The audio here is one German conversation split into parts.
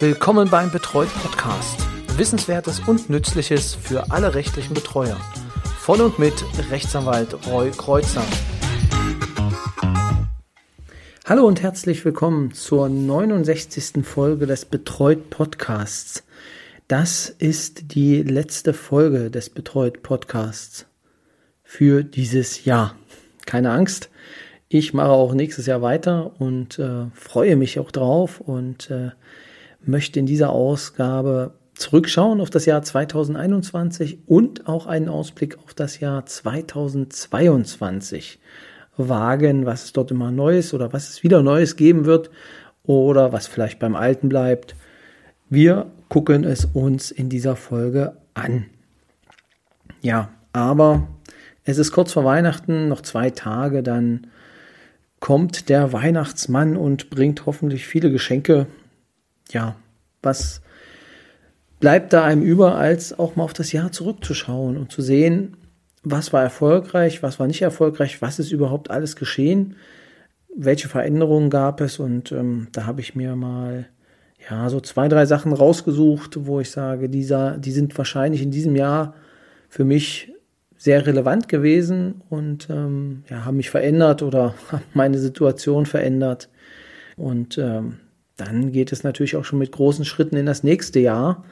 Willkommen beim Betreut Podcast. Wissenswertes und Nützliches für alle rechtlichen Betreuer. Von und mit Rechtsanwalt Roy Kreuzer. Hallo und herzlich willkommen zur 69. Folge des Betreut Podcasts. Das ist die letzte Folge des Betreut Podcasts für dieses Jahr. Keine Angst, ich mache auch nächstes Jahr weiter und äh, freue mich auch drauf und äh, möchte in dieser Ausgabe zurückschauen auf das Jahr 2021 und auch einen Ausblick auf das Jahr 2022 wagen, was es dort immer Neues oder was es wieder Neues geben wird oder was vielleicht beim Alten bleibt. Wir gucken es uns in dieser Folge an. Ja, aber es ist kurz vor Weihnachten, noch zwei Tage, dann kommt der Weihnachtsmann und bringt hoffentlich viele Geschenke. Ja, was bleibt da einem über, als auch mal auf das Jahr zurückzuschauen und zu sehen, was war erfolgreich, was war nicht erfolgreich, was ist überhaupt alles geschehen, welche Veränderungen gab es und ähm, da habe ich mir mal ja so zwei, drei Sachen rausgesucht, wo ich sage, dieser, die sind wahrscheinlich in diesem Jahr für mich sehr relevant gewesen und ähm, ja, haben mich verändert oder haben meine Situation verändert. Und ähm, dann geht es natürlich auch schon mit großen Schritten in das nächste Jahr,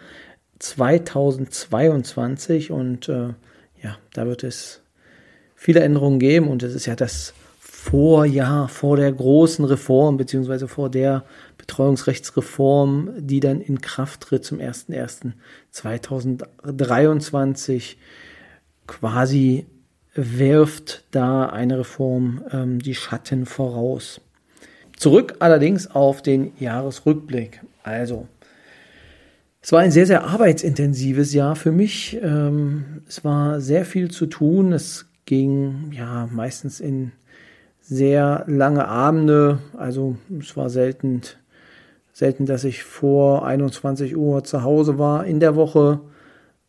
2022. Und äh, ja, da wird es viele Änderungen geben. Und es ist ja das Vorjahr vor der großen Reform, beziehungsweise vor der Betreuungsrechtsreform, die dann in Kraft tritt zum 01.01.2023 quasi wirft da eine Reform ähm, die Schatten voraus. Zurück allerdings auf den Jahresrückblick. Also, es war ein sehr, sehr arbeitsintensives Jahr für mich. Ähm, es war sehr viel zu tun. Es ging ja meistens in sehr lange Abende. Also es war selten, selten, dass ich vor 21 Uhr zu Hause war in der Woche.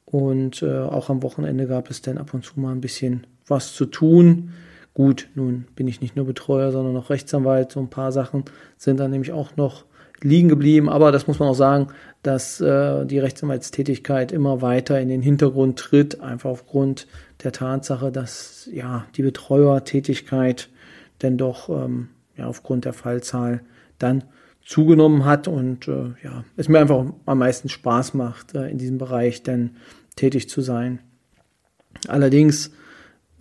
Und äh, auch am Wochenende gab es dann ab und zu mal ein bisschen was zu tun. Gut, nun bin ich nicht nur Betreuer, sondern auch Rechtsanwalt. So ein paar Sachen sind dann nämlich auch noch liegen geblieben. Aber das muss man auch sagen, dass äh, die Rechtsanwaltstätigkeit immer weiter in den Hintergrund tritt, einfach aufgrund der Tatsache, dass ja die Betreuertätigkeit denn doch ähm, ja, aufgrund der Fallzahl dann zugenommen hat und äh, ja, es mir einfach am meisten Spaß macht, äh, in diesem Bereich denn tätig zu sein. Allerdings,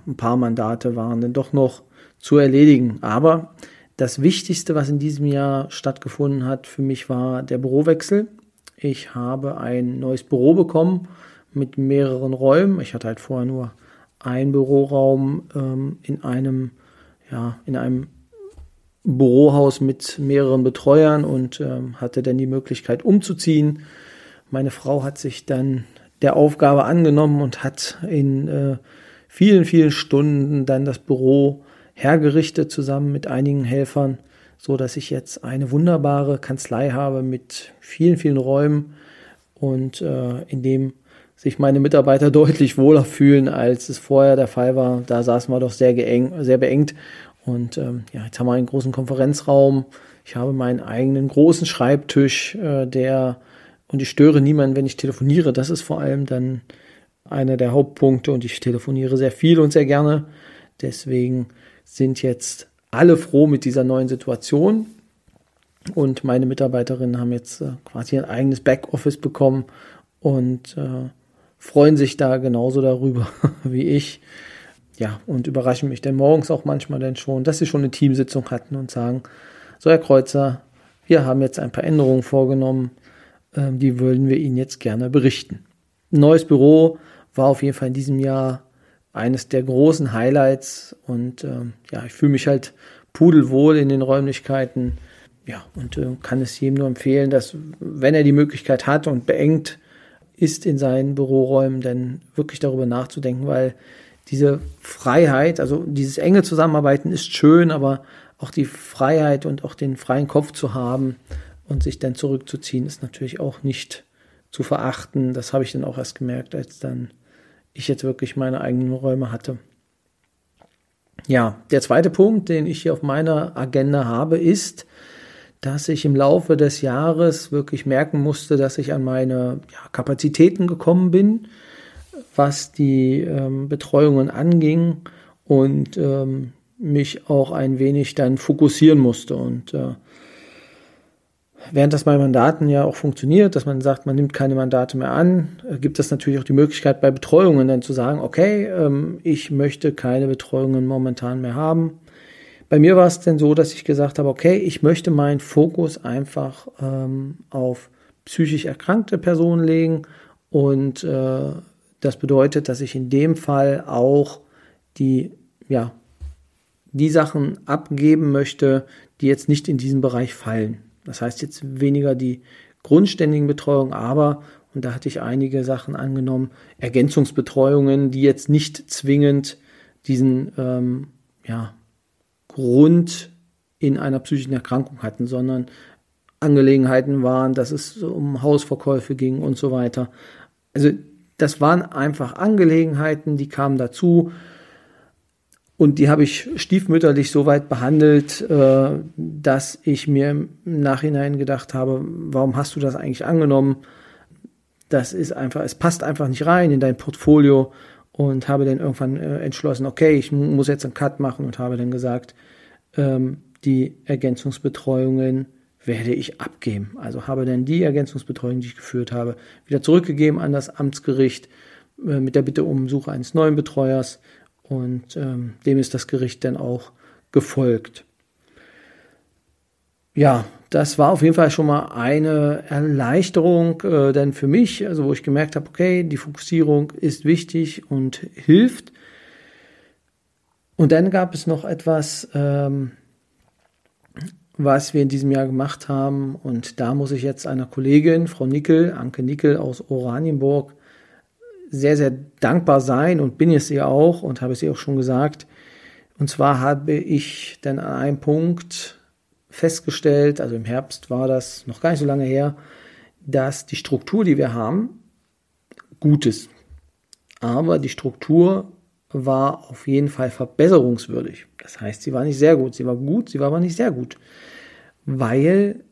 ein paar Mandate waren dann doch noch zu erledigen. Aber das Wichtigste, was in diesem Jahr stattgefunden hat, für mich war der Bürowechsel. Ich habe ein neues Büro bekommen mit mehreren Räumen. Ich hatte halt vorher nur einen Büroraum ähm, in einem, ja, in einem Bürohaus mit mehreren Betreuern und ähm, hatte dann die Möglichkeit umzuziehen. Meine Frau hat sich dann der Aufgabe angenommen und hat in äh, vielen, vielen Stunden dann das Büro hergerichtet zusammen mit einigen Helfern, so dass ich jetzt eine wunderbare Kanzlei habe mit vielen, vielen Räumen und äh, in dem sich meine Mitarbeiter deutlich wohler fühlen, als es vorher der Fall war. Da saßen wir doch sehr, geeng, sehr beengt. Und ähm, ja, jetzt haben wir einen großen Konferenzraum. Ich habe meinen eigenen großen Schreibtisch, äh, der und ich störe niemanden, wenn ich telefoniere. Das ist vor allem dann einer der Hauptpunkte und ich telefoniere sehr viel und sehr gerne. Deswegen sind jetzt alle froh mit dieser neuen Situation und meine Mitarbeiterinnen haben jetzt äh, quasi ein eigenes Backoffice bekommen und äh, freuen sich da genauso darüber wie ich. Ja, und überraschen mich dann morgens auch manchmal dann schon, dass sie schon eine Teamsitzung hatten und sagen, so Herr Kreuzer, wir haben jetzt ein paar Änderungen vorgenommen ähm, die würden wir Ihnen jetzt gerne berichten. neues Büro war auf jeden Fall in diesem Jahr eines der großen Highlights und ähm, ja, ich fühle mich halt pudelwohl in den Räumlichkeiten. Ja, und äh, kann es jedem nur empfehlen, dass wenn er die Möglichkeit hat und beengt ist in seinen Büroräumen, dann wirklich darüber nachzudenken, weil diese Freiheit, also dieses enge Zusammenarbeiten ist schön, aber auch die Freiheit und auch den freien Kopf zu haben, und sich dann zurückzuziehen, ist natürlich auch nicht zu verachten. Das habe ich dann auch erst gemerkt, als dann ich jetzt wirklich meine eigenen Räume hatte. Ja, der zweite Punkt, den ich hier auf meiner Agenda habe, ist, dass ich im Laufe des Jahres wirklich merken musste, dass ich an meine ja, Kapazitäten gekommen bin, was die ähm, Betreuungen anging und ähm, mich auch ein wenig dann fokussieren musste. Und äh, während das bei Mandaten ja auch funktioniert, dass man sagt, man nimmt keine Mandate mehr an, äh, gibt es natürlich auch die Möglichkeit bei Betreuungen dann zu sagen, okay, ähm, ich möchte keine Betreuungen momentan mehr haben. Bei mir war es denn so, dass ich gesagt habe, okay, ich möchte meinen Fokus einfach ähm, auf psychisch erkrankte Personen legen und äh, das bedeutet, dass ich in dem Fall auch die, ja, die Sachen abgeben möchte, die jetzt nicht in diesen Bereich fallen. Das heißt jetzt weniger die grundständigen Betreuung, aber, und da hatte ich einige Sachen angenommen, Ergänzungsbetreuungen, die jetzt nicht zwingend diesen ähm, ja, Grund in einer psychischen Erkrankung hatten, sondern Angelegenheiten waren, dass es um Hausverkäufe ging und so weiter. Also das waren einfach Angelegenheiten, die kamen dazu und die habe ich stiefmütterlich so weit behandelt, äh, dass ich mir im Nachhinein gedacht habe, warum hast du das eigentlich angenommen? Das ist einfach, es passt einfach nicht rein in dein Portfolio und habe dann irgendwann äh, entschlossen, okay, ich muss jetzt einen Cut machen und habe dann gesagt, ähm, die Ergänzungsbetreuungen werde ich abgeben. Also habe dann die Ergänzungsbetreuung, die ich geführt habe, wieder zurückgegeben an das Amtsgericht äh, mit der Bitte um Suche eines neuen Betreuers und ähm, dem ist das Gericht dann auch gefolgt. Ja, das war auf jeden Fall schon mal eine Erleichterung, äh, denn für mich, also wo ich gemerkt habe, okay, die Fokussierung ist wichtig und hilft. Und dann gab es noch etwas, ähm, was wir in diesem Jahr gemacht haben. Und da muss ich jetzt einer Kollegin, Frau Nickel, Anke Nickel aus Oranienburg, sehr, sehr dankbar sein und bin es ihr auch und habe es ihr auch schon gesagt. Und zwar habe ich dann an einem Punkt festgestellt, also im Herbst war das noch gar nicht so lange her, dass die Struktur, die wir haben, gut ist. Aber die Struktur war auf jeden Fall verbesserungswürdig. Das heißt, sie war nicht sehr gut. Sie war gut, sie war aber nicht sehr gut. Weil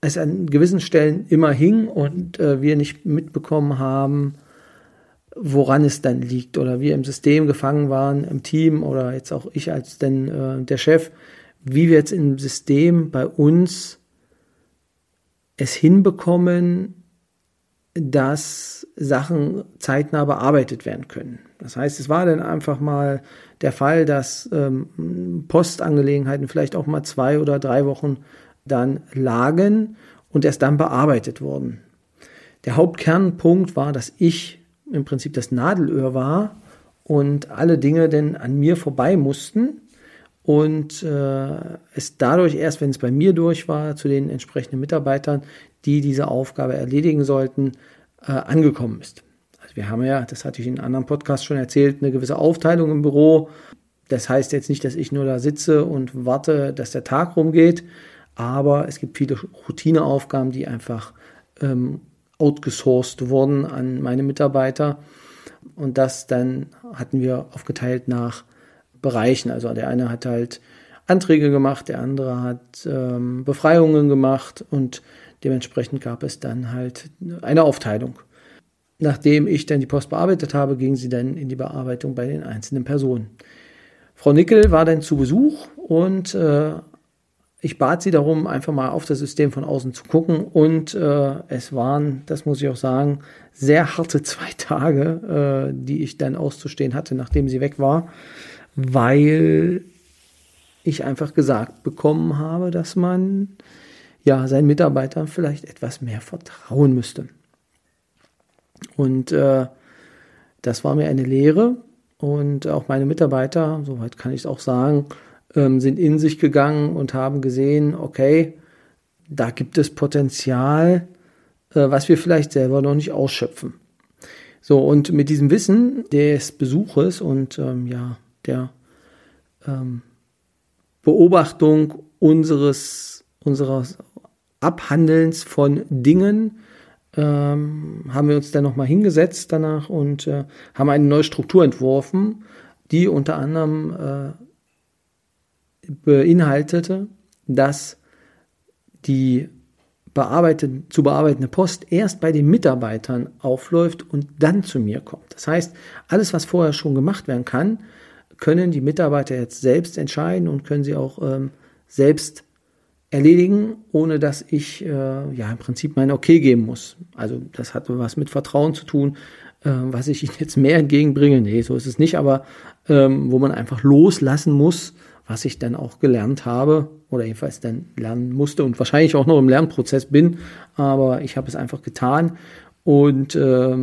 es an gewissen Stellen immer hing und äh, wir nicht mitbekommen haben, woran es dann liegt oder wir im System gefangen waren, im Team oder jetzt auch ich als denn äh, der Chef, wie wir jetzt im System bei uns es hinbekommen, dass Sachen zeitnah bearbeitet werden können. Das heißt, es war dann einfach mal der Fall, dass ähm, Postangelegenheiten vielleicht auch mal zwei oder drei Wochen dann lagen und erst dann bearbeitet wurden. Der Hauptkernpunkt war, dass ich im Prinzip das Nadelöhr war und alle Dinge denn an mir vorbei mussten und äh, es dadurch erst, wenn es bei mir durch war, zu den entsprechenden Mitarbeitern, die diese Aufgabe erledigen sollten, äh, angekommen ist. Also wir haben ja, das hatte ich in einem anderen Podcast schon erzählt, eine gewisse Aufteilung im Büro. Das heißt jetzt nicht, dass ich nur da sitze und warte, dass der Tag rumgeht, aber es gibt viele Routineaufgaben, die einfach ähm, outgesourced wurden an meine Mitarbeiter. Und das dann hatten wir aufgeteilt nach Bereichen. Also der eine hat halt Anträge gemacht, der andere hat ähm, Befreiungen gemacht und dementsprechend gab es dann halt eine Aufteilung. Nachdem ich dann die Post bearbeitet habe, ging sie dann in die Bearbeitung bei den einzelnen Personen. Frau Nickel war dann zu Besuch und äh, ich bat sie darum, einfach mal auf das System von außen zu gucken und äh, es waren, das muss ich auch sagen, sehr harte zwei Tage, äh, die ich dann auszustehen hatte, nachdem sie weg war weil ich einfach gesagt bekommen habe, dass man ja seinen Mitarbeitern vielleicht etwas mehr vertrauen müsste. Und äh, das war mir eine Lehre und auch meine Mitarbeiter, soweit kann ich es auch sagen, ähm, sind in sich gegangen und haben gesehen, okay, da gibt es Potenzial, äh, was wir vielleicht selber noch nicht ausschöpfen. So, und mit diesem Wissen des Besuches und ähm, ja, der ähm, Beobachtung unseres, unseres Abhandelns von Dingen ähm, haben wir uns dann nochmal hingesetzt danach und äh, haben eine neue Struktur entworfen, die unter anderem äh, beinhaltete, dass die bearbeitet, zu bearbeitende Post erst bei den Mitarbeitern aufläuft und dann zu mir kommt. Das heißt, alles, was vorher schon gemacht werden kann, können die Mitarbeiter jetzt selbst entscheiden und können sie auch ähm, selbst erledigen, ohne dass ich äh, ja im Prinzip mein Okay geben muss. Also das hat was mit Vertrauen zu tun, äh, was ich ihnen jetzt mehr entgegenbringe. Nee, so ist es nicht, aber ähm, wo man einfach loslassen muss, was ich dann auch gelernt habe oder jedenfalls dann lernen musste und wahrscheinlich auch noch im Lernprozess bin, aber ich habe es einfach getan und äh,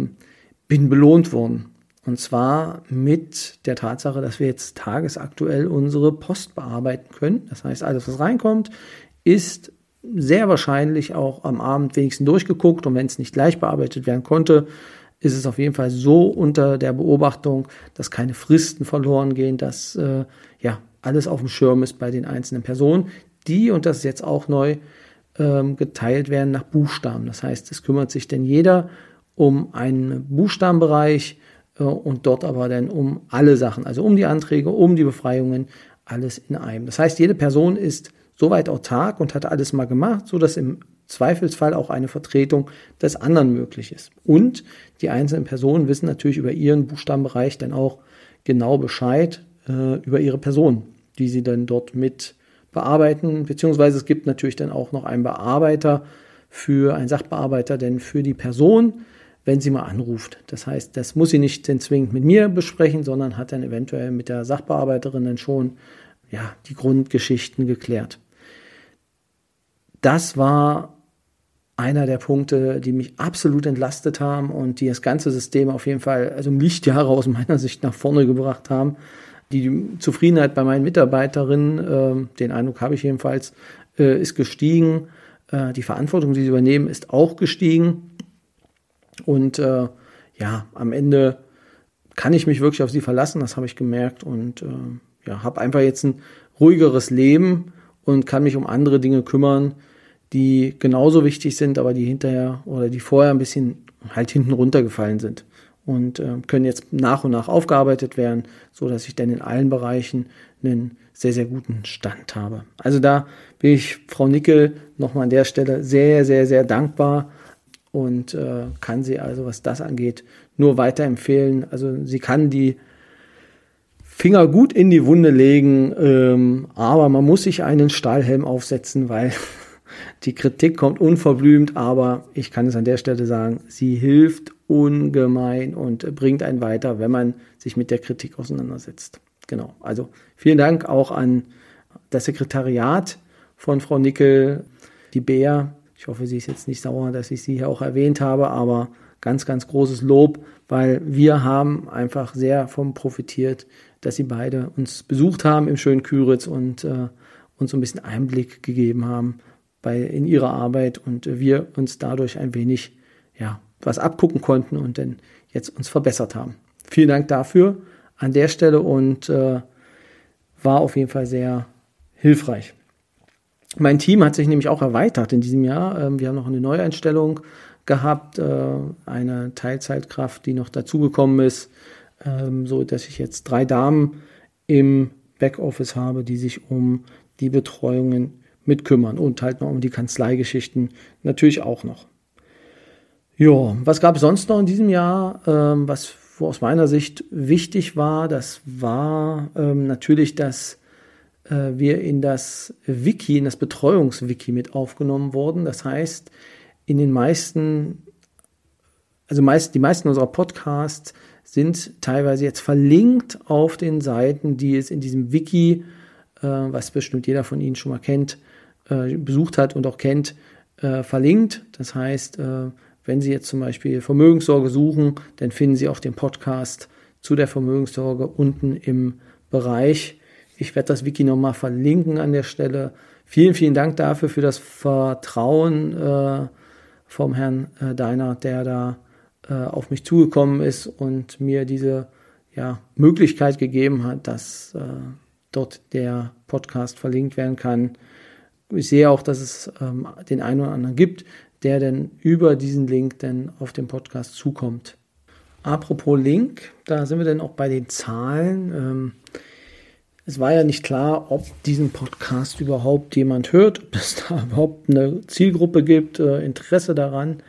bin belohnt worden. Und zwar mit der Tatsache, dass wir jetzt tagesaktuell unsere Post bearbeiten können. Das heißt, alles, was reinkommt, ist sehr wahrscheinlich auch am Abend wenigstens durchgeguckt und wenn es nicht gleich bearbeitet werden konnte, ist es auf jeden Fall so unter der Beobachtung, dass keine Fristen verloren gehen, dass äh, ja alles auf dem Schirm ist bei den einzelnen Personen, die, und das ist jetzt auch neu, ähm, geteilt werden nach Buchstaben. Das heißt, es kümmert sich denn jeder um einen Buchstabenbereich äh, und dort aber dann um alle Sachen, also um die Anträge, um die Befreiungen, alles in einem. Das heißt, jede Person ist soweit autark und hat alles mal gemacht, so dass im Zweifelsfall auch eine Vertretung des anderen möglich ist. Und die einzelnen Personen wissen natürlich über ihren Buchstabenbereich dann auch genau Bescheid äh, über ihre Person die sie dann dort mit bearbeiten. Beziehungsweise es gibt natürlich dann auch noch einen Bearbeiter für einen Sachbearbeiter, denn für die Person, wenn sie mal anruft. Das heißt, das muss sie nicht zwingend mit mir besprechen, sondern hat dann eventuell mit der Sachbearbeiterin dann schon ja, die Grundgeschichten geklärt. Das war einer der Punkte, die mich absolut entlastet haben und die das ganze System auf jeden Fall, also Lichtjahre aus meiner Sicht nach vorne gebracht haben. Die Zufriedenheit bei meinen Mitarbeiterinnen, äh, den Eindruck habe ich jedenfalls, äh, ist gestiegen. Äh, die Verantwortung, die sie übernehmen, ist auch gestiegen. Und äh, ja, am Ende kann ich mich wirklich auf sie verlassen, das habe ich gemerkt. Und äh, ja, habe einfach jetzt ein ruhigeres Leben und kann mich um andere Dinge kümmern, die genauso wichtig sind, aber die hinterher oder die vorher ein bisschen halt hinten runtergefallen sind und äh, können jetzt nach und nach aufgearbeitet werden, so dass ich dann in allen Bereichen einen sehr, sehr guten Stand habe. Also da bin ich Frau Nickel nochmal an der Stelle sehr, sehr, sehr dankbar und äh, kann sie also, was das angeht, nur weiterempfehlen. Also sie kann die Finger gut in die Wunde legen, ähm, aber man muss sich einen Stahlhelm aufsetzen, weil die Kritik kommt unverblümt, aber ich kann es an der Stelle sagen, sie hilft ungemein und bringt einen weiter, wenn man sich mit der Kritik auseinandersetzt. Genau. Also vielen Dank auch an das Sekretariat von Frau Nickel, die Bär. Ich hoffe, sie ist jetzt nicht sauer, dass ich sie hier auch erwähnt habe, aber ganz, ganz großes Lob, weil wir haben einfach sehr vom profitiert, dass sie beide uns besucht haben im schönen Küritz und äh, uns so ein bisschen Einblick gegeben haben bei, in ihrer Arbeit und wir uns dadurch ein wenig ja, was abgucken konnten und dann jetzt uns verbessert haben. Vielen Dank dafür an der Stelle und äh, war auf jeden Fall sehr hilfreich. Mein Team hat sich nämlich auch erweitert in diesem Jahr. Ähm, wir haben noch eine Neueinstellung gehabt, äh, eine Teilzeitkraft, die noch dazugekommen ist, ähm, so dass ich jetzt drei Damen im Backoffice habe, die sich um die Betreuungen mitkümmern und halt noch um die Kanzleigeschichten natürlich auch noch. Ja, was gab es sonst noch in diesem Jahr, ähm, was aus meiner Sicht wichtig war? Das war ähm, natürlich, dass äh, wir in das Wiki, in das Betreuungswiki mit aufgenommen wurden. Das heißt, in den meisten, also meist, die meisten unserer Podcasts sind teilweise jetzt verlinkt auf den Seiten, die es in diesem Wiki, äh, was bestimmt jeder von Ihnen schon mal kennt, äh, besucht hat und auch kennt, äh, verlinkt. Das heißt, äh, wenn Sie jetzt zum Beispiel Vermögenssorge suchen, dann finden Sie auch den Podcast zu der Vermögenssorge unten im Bereich. Ich werde das Wiki nochmal verlinken an der Stelle. Vielen, vielen Dank dafür, für das Vertrauen äh, vom Herrn äh, Deiner, der da auf mich zugekommen ist und mir diese ja, Möglichkeit gegeben hat, dass dort der Podcast verlinkt werden kann. Ich sehe auch, dass es ähm, den einen oder anderen gibt, der denn über diesen Link dann auf den Podcast zukommt. Apropos Link, da sind wir dann auch bei den Zahlen. Ähm, es war ja nicht klar, ob diesen Podcast überhaupt jemand hört, ob es da überhaupt eine Zielgruppe gibt, äh, Interesse daran.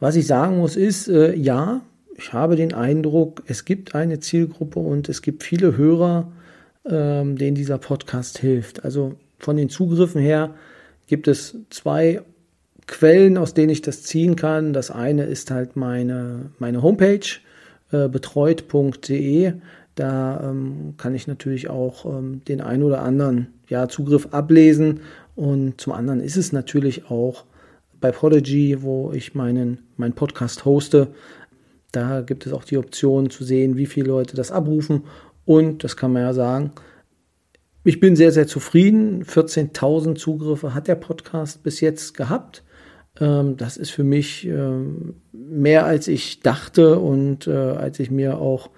Was ich sagen muss, ist, äh, ja, ich habe den Eindruck, es gibt eine Zielgruppe und es gibt viele Hörer, ähm, denen dieser Podcast hilft. Also von den Zugriffen her gibt es zwei Quellen, aus denen ich das ziehen kann. Das eine ist halt meine, meine Homepage, äh, betreut.de. Da ähm, kann ich natürlich auch ähm, den einen oder anderen ja, Zugriff ablesen. Und zum anderen ist es natürlich auch bei Prodigy, wo ich meinen, meinen Podcast hoste. Da gibt es auch die Option zu sehen, wie viele Leute das abrufen. Und das kann man ja sagen, ich bin sehr, sehr zufrieden. 14.000 Zugriffe hat der Podcast bis jetzt gehabt. Ähm, das ist für mich ähm, mehr, als ich dachte und äh, als ich mir auch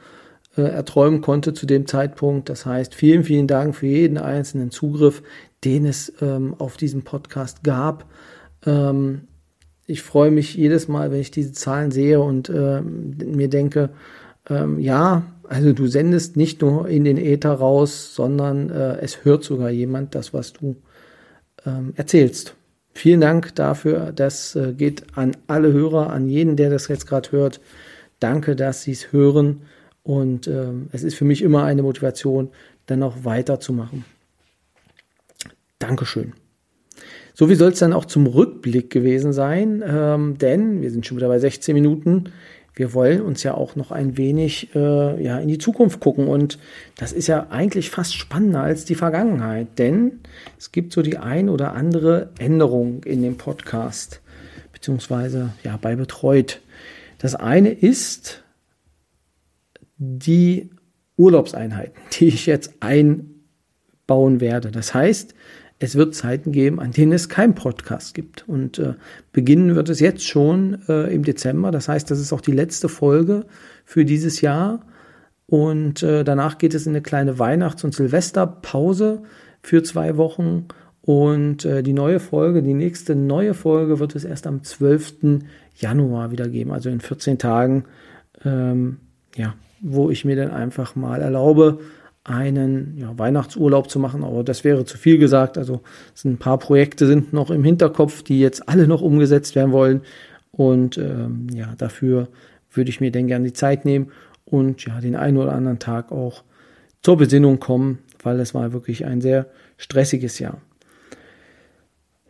äh, erträumen konnte zu dem Zeitpunkt. Das heißt, vielen, vielen Dank für jeden einzelnen Zugriff, den es ähm, auf diesem Podcast gab. ich freue mich jedes Mal, wenn ich diese Zahlen sehe und mir denke, ja, also du sendest nicht nur in den Äther raus, sondern äh, es hört sogar jemand das, was du ähm, erzählst. Vielen Dank dafür. Das äh, geht an alle Hörer, an jeden, der das jetzt gerade hört. Danke, dass Sie es hören. Und ähm, es ist für mich immer eine Motivation, dann auch weiterzumachen. Dankeschön. So wie soll es dann auch zum Rückblick gewesen sein, ähm, denn wir sind schon wieder bei 16 Minuten wir wollen uns ja auch noch ein wenig äh, ja, in die Zukunft gucken. Und das ist ja eigentlich fast spannender als die Vergangenheit, denn es gibt so die ein oder andere Änderung in dem Podcast, beziehungsweise ja, bei Betreut. Das eine ist die Urlaubseinheiten, die ich jetzt einbauen werde. Das heißt, es wird Zeiten geben, an denen es keinen Podcast gibt. Und äh, beginnen wird es jetzt schon äh, im Dezember. Das heißt, das ist auch die letzte Folge für dieses Jahr. Und äh, danach geht es in eine kleine Weihnachts- und Silvesterpause für zwei Wochen. Und äh, die neue Folge, die nächste neue Folge wird es erst am 12. Januar wieder geben, also in 14 Tagen, ähm, ja, wo ich mir dann einfach mal erlaube, einen ja, Weihnachtsurlaub zu machen, aber das wäre zu viel gesagt. Also ein paar Projekte sind noch im Hinterkopf, die jetzt alle noch umgesetzt werden wollen. Und ähm, ja, dafür würde ich mir dann gerne die Zeit nehmen und ja, den einen oder anderen Tag auch zur Besinnung kommen, weil es war wirklich ein sehr stressiges Jahr.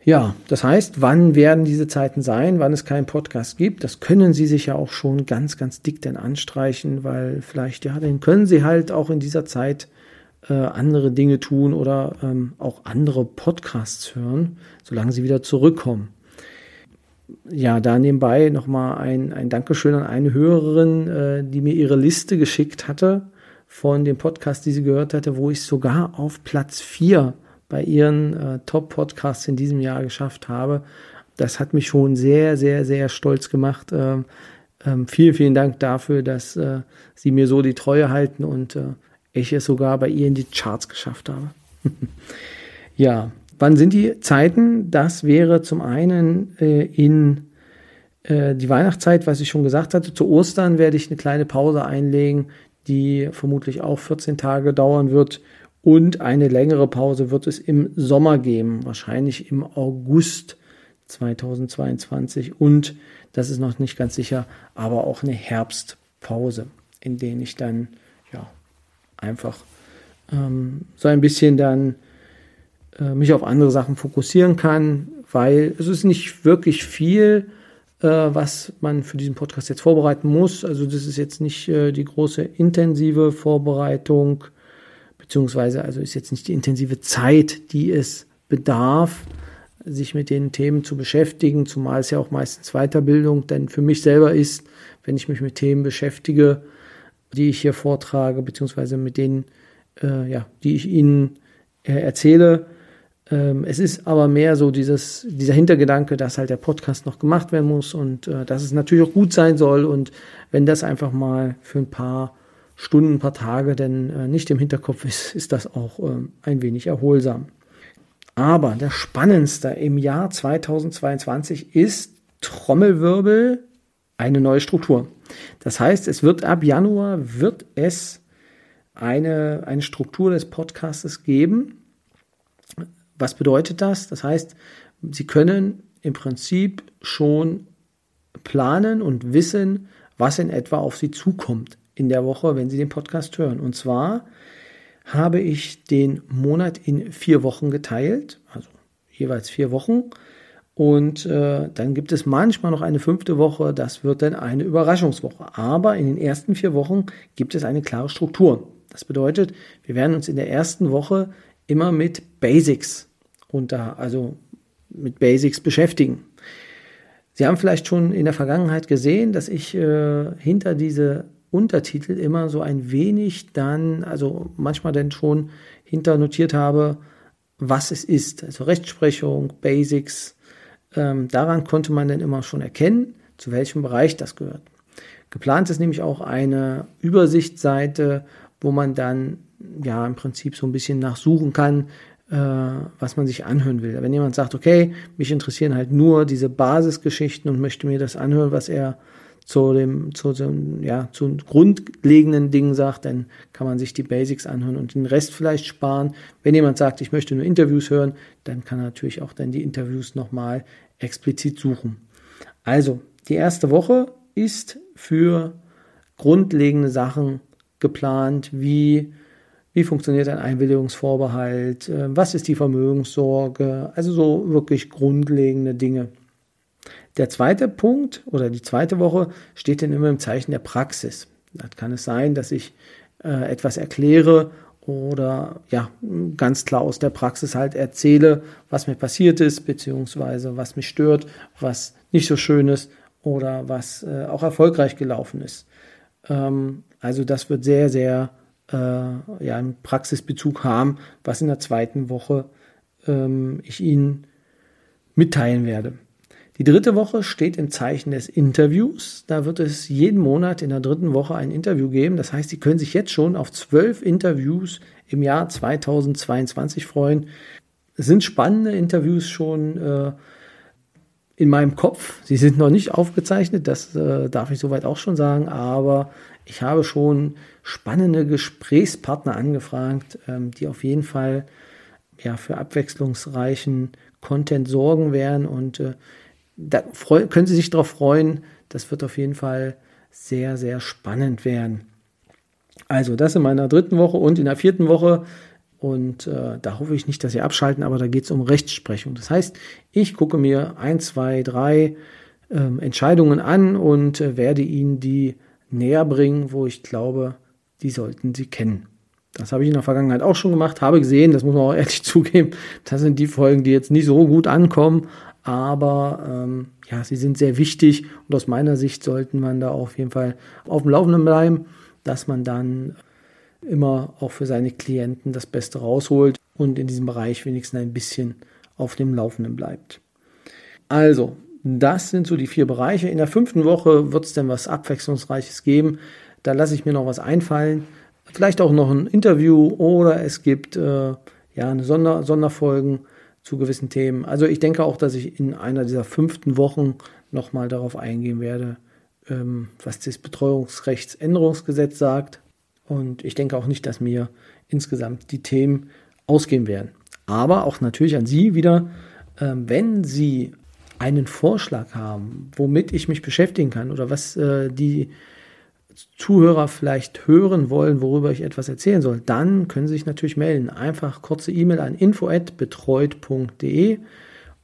Ja, das heißt, wann werden diese Zeiten sein, wann es keinen Podcast gibt? Das können Sie sich ja auch schon ganz, ganz dick denn anstreichen, weil vielleicht, ja, dann können Sie halt auch in dieser Zeit äh, andere Dinge tun oder ähm, auch andere Podcasts hören, solange Sie wieder zurückkommen. Ja, da nebenbei nochmal ein, ein Dankeschön an eine Hörerin, äh, die mir ihre Liste geschickt hatte von dem Podcast, die sie gehört hatte, wo ich sogar auf Platz 4 bei ihren äh, Top-Podcasts in diesem Jahr geschafft habe. Das hat mich schon sehr, sehr, sehr stolz gemacht. Ähm, ähm, vielen, vielen Dank dafür, dass äh, Sie mir so die Treue halten und äh, ich es sogar bei ihr in die Charts geschafft habe. ja, wann sind die Zeiten? Das wäre zum einen äh, in äh, die Weihnachtszeit, was ich schon gesagt hatte. Zu Ostern werde ich eine kleine Pause einlegen, die vermutlich auch 14 Tage dauern wird und eine längere Pause wird es im Sommer geben, wahrscheinlich im August 2022. Und das ist noch nicht ganz sicher, aber auch eine Herbstpause, in der ich dann ja einfach ähm, so ein bisschen dann äh, mich auf andere Sachen fokussieren kann, weil es ist nicht wirklich viel, äh, was man für diesen Podcast jetzt vorbereiten muss. Also das ist jetzt nicht äh, die große intensive Vorbereitung beziehungsweise also ist jetzt nicht die intensive Zeit, die es bedarf, sich mit den Themen zu beschäftigen, zumal es ja auch meistens Weiterbildung denn für mich selber ist, wenn ich mich mit Themen beschäftige, die ich hier vortrage, beziehungsweise mit denen, äh, ja, die ich Ihnen äh, erzähle. Ähm, es ist aber mehr so dieses, dieser Hintergedanke, dass halt der Podcast noch gemacht werden muss und äh, dass es natürlich auch gut sein soll und wenn das einfach mal für ein paar Stunden, ein paar Tage denn äh, nicht im Hinterkopf ist, ist das auch äh, ein wenig erholsam. Aber der spannendste im Jahr 2022 ist Trommelwirbel eine neue Struktur. Das heißt, es wird ab Januar wird es eine, eine Struktur des Podcastes geben. Was bedeutet das? Das heißt, Sie können im Prinzip schon planen und wissen, was in etwa auf Sie zukommt in der Woche, wenn Sie den Podcast hören. Und zwar habe ich den Monat in vier Wochen geteilt, also jeweils vier Wochen. Und äh, dann gibt es manchmal noch eine fünfte Woche, das wird dann eine Überraschungswoche. Aber in den ersten vier Wochen gibt es eine klare Struktur. Das bedeutet, wir werden uns in der ersten Woche immer mit Basics unter, also mit Basics beschäftigen. Sie haben vielleicht schon in der Vergangenheit gesehen, dass ich äh, hinter diese Untertitel immer so ein wenig dann, also manchmal dann schon hinter notiert habe, was es ist. Also Rechtsprechung, Basics, ähm, daran konnte man dann immer schon erkennen, zu welchem Bereich das gehört. Geplant ist nämlich auch eine Übersichtsseite, wo man dann ja im Prinzip so ein bisschen nachsuchen kann, äh, was man sich anhören will. Wenn jemand sagt, okay, mich interessieren halt nur diese Basisgeschichten und möchte mir das anhören, was er zu dem, zu dem, ja, zu grundlegenden Dingen sagt, dann kann man sich die Basics anhören und den Rest vielleicht sparen. Wenn jemand sagt, ich möchte nur Interviews hören, dann kann er natürlich auch dann die Interviews nochmal explizit suchen. Also, die erste Woche ist für grundlegende Sachen geplant, wie wie funktioniert ein Einwilligungsvorbehalt, äh, was ist die Vermögenssorge, also so wirklich grundlegende Dinge. Der zweite Punkt oder die zweite Woche steht dann immer im Zeichen der Praxis. Da kann es sein, dass ich äh, etwas erkläre oder ja, ganz klar aus der Praxis halt erzähle, was mir passiert ist, beziehungsweise was mich stört, was nicht so schön ist oder was äh, auch erfolgreich gelaufen ist. Ähm, also das wird sehr, sehr äh, ja, einen Praxisbezug haben, was in der zweiten Woche ähm, ich Ihnen mitteilen werde. Die dritte Woche steht im Zeichen des Interviews. Da wird es jeden Monat in der dritten Woche ein Interview geben. Das heißt, Sie können sich jetzt schon auf zwölf Interviews im Jahr 2022 freuen. Es sind spannende Interviews schon äh, in meinem Kopf. Sie sind noch nicht aufgezeichnet, das äh, darf ich soweit auch schon sagen, aber ich habe schon spannende Gesprächspartner angefragt, ähm, die auf jeden Fall ja, für abwechslungsreichen Content sorgen werden und äh, da können Sie sich darauf freuen. Das wird auf jeden Fall sehr, sehr spannend werden. Also das in meiner dritten Woche und in der vierten Woche. Und äh, da hoffe ich nicht, dass Sie abschalten, aber da geht es um Rechtsprechung. Das heißt, ich gucke mir ein, zwei, drei ähm, Entscheidungen an und äh, werde Ihnen die näher bringen, wo ich glaube, die sollten Sie kennen. Das habe ich in der Vergangenheit auch schon gemacht, habe gesehen, das muss man auch ehrlich zugeben, das sind die Folgen, die jetzt nicht so gut ankommen, aber ähm, ja, sie sind sehr wichtig und aus meiner Sicht sollte man da auf jeden Fall auf dem Laufenden bleiben, dass man dann immer auch für seine Klienten das Beste rausholt und in diesem Bereich wenigstens ein bisschen auf dem Laufenden bleibt. Also, das sind so die vier Bereiche. In der fünften Woche wird es dann was Abwechslungsreiches geben. Da lasse ich mir noch was einfallen. Vielleicht auch noch ein Interview oder es gibt äh, ja eine Sonder Sonderfolgen zu gewissen Themen. Also ich denke auch, dass ich in einer dieser fünften Wochen nochmal darauf eingehen werde, ähm, was das Betreuungsrechtsänderungsgesetz sagt. Und ich denke auch nicht, dass mir insgesamt die Themen ausgehen werden. Aber auch natürlich an Sie wieder, ähm, wenn Sie einen Vorschlag haben, womit ich mich beschäftigen kann oder was äh, die Zuhörer vielleicht hören wollen, worüber ich etwas erzählen soll, dann können Sie sich natürlich melden. Einfach kurze E-Mail an info@betreut.de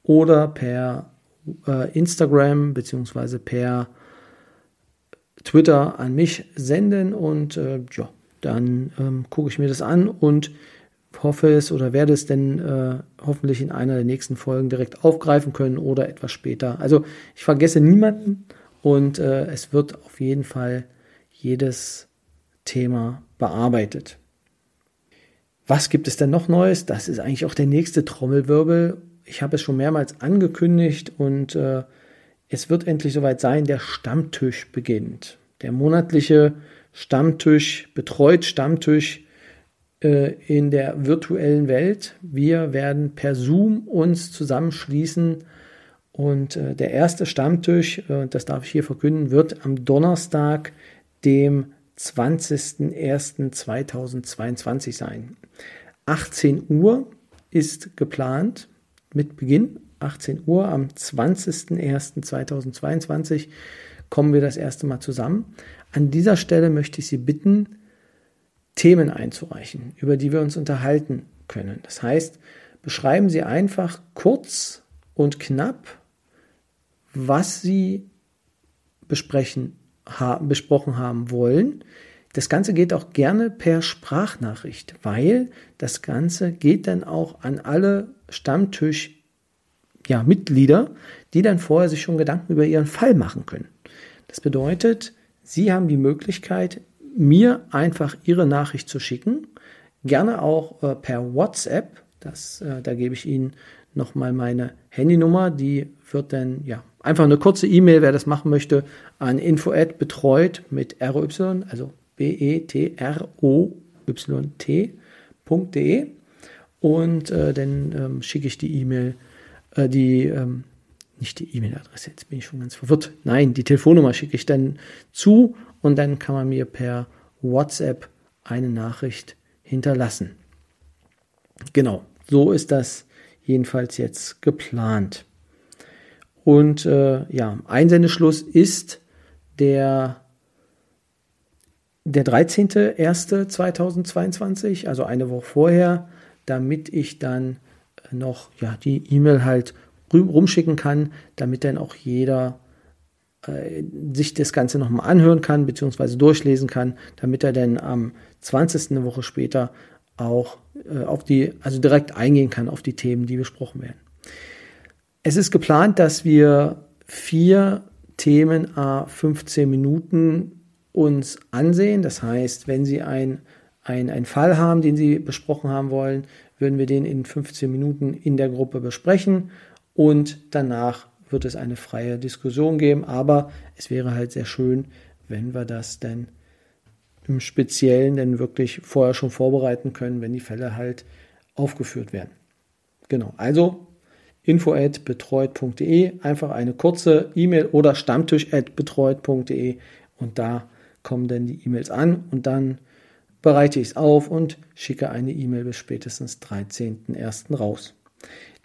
oder per äh, Instagram bzw. per Twitter an mich senden und äh, ja, dann ähm, gucke ich mir das an und hoffe es oder werde es denn äh, hoffentlich in einer der nächsten Folgen direkt aufgreifen können oder etwas später. Also ich vergesse niemanden und äh, es wird auf jeden Fall jedes Thema bearbeitet. Was gibt es denn noch Neues? Das ist eigentlich auch der nächste Trommelwirbel. Ich habe es schon mehrmals angekündigt und äh, es wird endlich soweit sein, der Stammtisch beginnt. Der monatliche Stammtisch, betreut Stammtisch äh, in der virtuellen Welt. Wir werden per Zoom uns zusammenschließen und äh, der erste Stammtisch, äh, das darf ich hier verkünden, wird am Donnerstag, dem 20.01.2022 sein. 18 Uhr ist geplant mit Beginn. 18 Uhr am 20.01.2022 kommen wir das erste Mal zusammen. An dieser Stelle möchte ich Sie bitten, Themen einzureichen, über die wir uns unterhalten können. Das heißt, beschreiben Sie einfach kurz und knapp, was Sie besprechen, ha besprochen haben wollen. Das Ganze geht auch gerne per Sprachnachricht, weil das Ganze geht dann auch an alle Stammtisch ja, Mitglieder, die dann vorher sich schon Gedanken über ihren Fall machen können. Das bedeutet, Sie haben die Möglichkeit, mir einfach Ihre Nachricht zu schicken, gerne auch äh, per WhatsApp. Das, äh, da gebe ich Ihnen nochmal meine Handynummer. Die wird dann, ja, einfach eine kurze E-Mail, wer das machen möchte, an info@betreut mit RY, also B-E-T-R-O-Y-T.de. Und äh, dann ähm, schicke ich die E-Mail, äh, die, ähm, nicht die E-Mail-Adresse, jetzt bin ich schon ganz verwirrt. Nein, die Telefonnummer schicke ich dann zu und dann kann man mir per WhatsApp eine Nachricht hinterlassen. Genau, so ist das jedenfalls jetzt geplant. Und äh, ja, Einsendeschluss ist der, der 13.01.2022, also eine Woche vorher, damit ich dann noch ja, die E-Mail halt rumschicken kann, damit dann auch jeder äh, sich das Ganze nochmal anhören kann, beziehungsweise durchlesen kann, damit er dann am 20. eine Woche später auch äh, auf die, also direkt eingehen kann auf die Themen, die besprochen werden. Es ist geplant, dass wir vier Themen a 15 Minuten uns ansehen. Das heißt, wenn Sie ein, ein, einen Fall haben, den Sie besprochen haben wollen, würden wir den in 15 Minuten in der Gruppe besprechen und danach wird es eine freie Diskussion geben. Aber es wäre halt sehr schön, wenn wir das denn im Speziellen denn wirklich vorher schon vorbereiten können, wenn die Fälle halt aufgeführt werden. Genau, also info@betreut.de, einfach eine kurze E-Mail oder stammtisch@betreut.de und da kommen dann die E-Mails an und dann bereite ich es auf und schicke eine E-Mail bis spätestens 13.01. raus.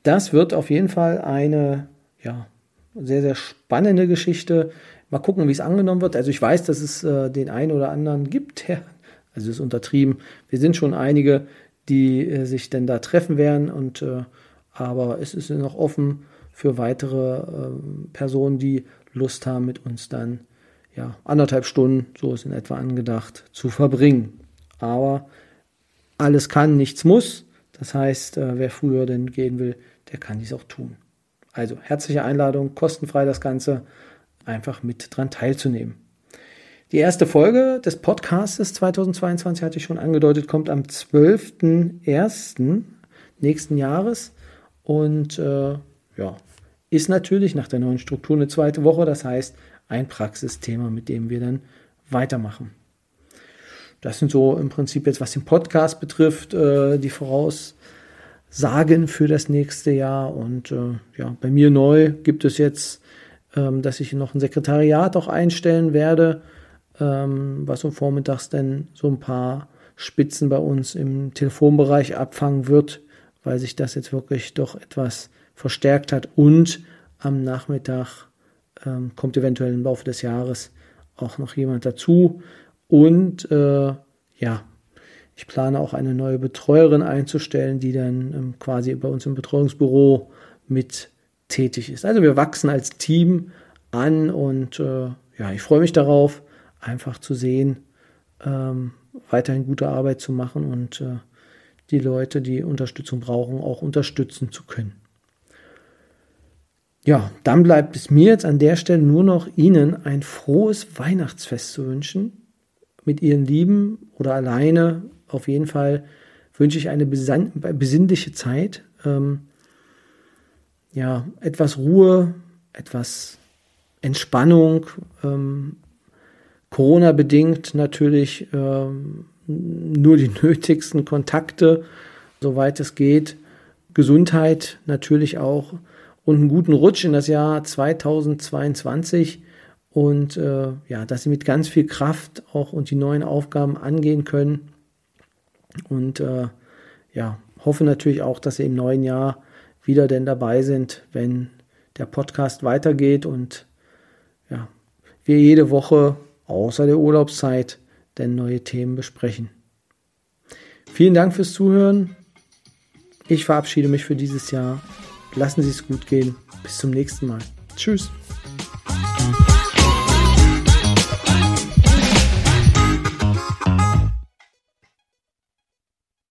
Das wird auf jeden Fall eine ja, sehr, sehr spannende Geschichte. Mal gucken, wie es angenommen wird. Also ich weiß, dass es äh, den einen oder anderen gibt, der, also es ist untertrieben. Wir sind schon einige, die äh, sich denn da treffen werden und äh, aber es ist noch offen für weitere ähm, Personen, die Lust haben, mit uns dann ja, anderthalb Stunden, so ist in etwa angedacht, zu verbringen. Aber alles kann, nichts muss. Das heißt, äh, wer früher denn gehen will, der kann dies auch tun. Also herzliche Einladung, kostenfrei das Ganze, einfach mit dran teilzunehmen. Die erste Folge des Podcasts 2022 hatte ich schon angedeutet, kommt am 12.01. nächsten Jahres. Und äh, ja, ist natürlich nach der neuen Struktur eine zweite Woche. Das heißt, ein Praxisthema, mit dem wir dann weitermachen. Das sind so im Prinzip jetzt, was den Podcast betrifft, äh, die Voraussagen für das nächste Jahr. Und äh, ja, bei mir neu gibt es jetzt, ähm, dass ich noch ein Sekretariat auch einstellen werde, ähm, was um vormittags dann so ein paar Spitzen bei uns im Telefonbereich abfangen wird, weil sich das jetzt wirklich doch etwas verstärkt hat und am Nachmittag ähm, kommt eventuell im Laufe des Jahres auch noch jemand dazu und äh, ja, ich plane auch eine neue Betreuerin einzustellen, die dann ähm, quasi bei uns im Betreuungsbüro mit tätig ist. Also wir wachsen als Team an und äh, ja, ich freue mich darauf, einfach zu sehen, ähm, weiterhin gute Arbeit zu machen und äh, die Leute, die Unterstützung brauchen, auch unterstützen zu können. Ja, dann bleibt es mir jetzt an der Stelle nur noch Ihnen ein frohes Weihnachtsfest zu wünschen. Mit Ihren Lieben oder alleine. Auf jeden Fall wünsche ich eine besinnliche Zeit. Ähm, ja, etwas Ruhe, etwas Entspannung. Ähm, Corona-bedingt natürlich ähm, nur die nötigsten Kontakte, soweit es geht. Gesundheit natürlich auch und einen guten Rutsch in das Jahr 2022. und äh, ja, dass sie mit ganz viel Kraft auch und die neuen Aufgaben angehen können. Und äh, ja, hoffe natürlich auch, dass sie im neuen Jahr wieder denn dabei sind, wenn der Podcast weitergeht und ja, wir jede Woche außer der Urlaubszeit denn neue Themen besprechen. Vielen Dank fürs Zuhören. Ich verabschiede mich für dieses Jahr. Lassen Sie es gut gehen. Bis zum nächsten Mal. Tschüss.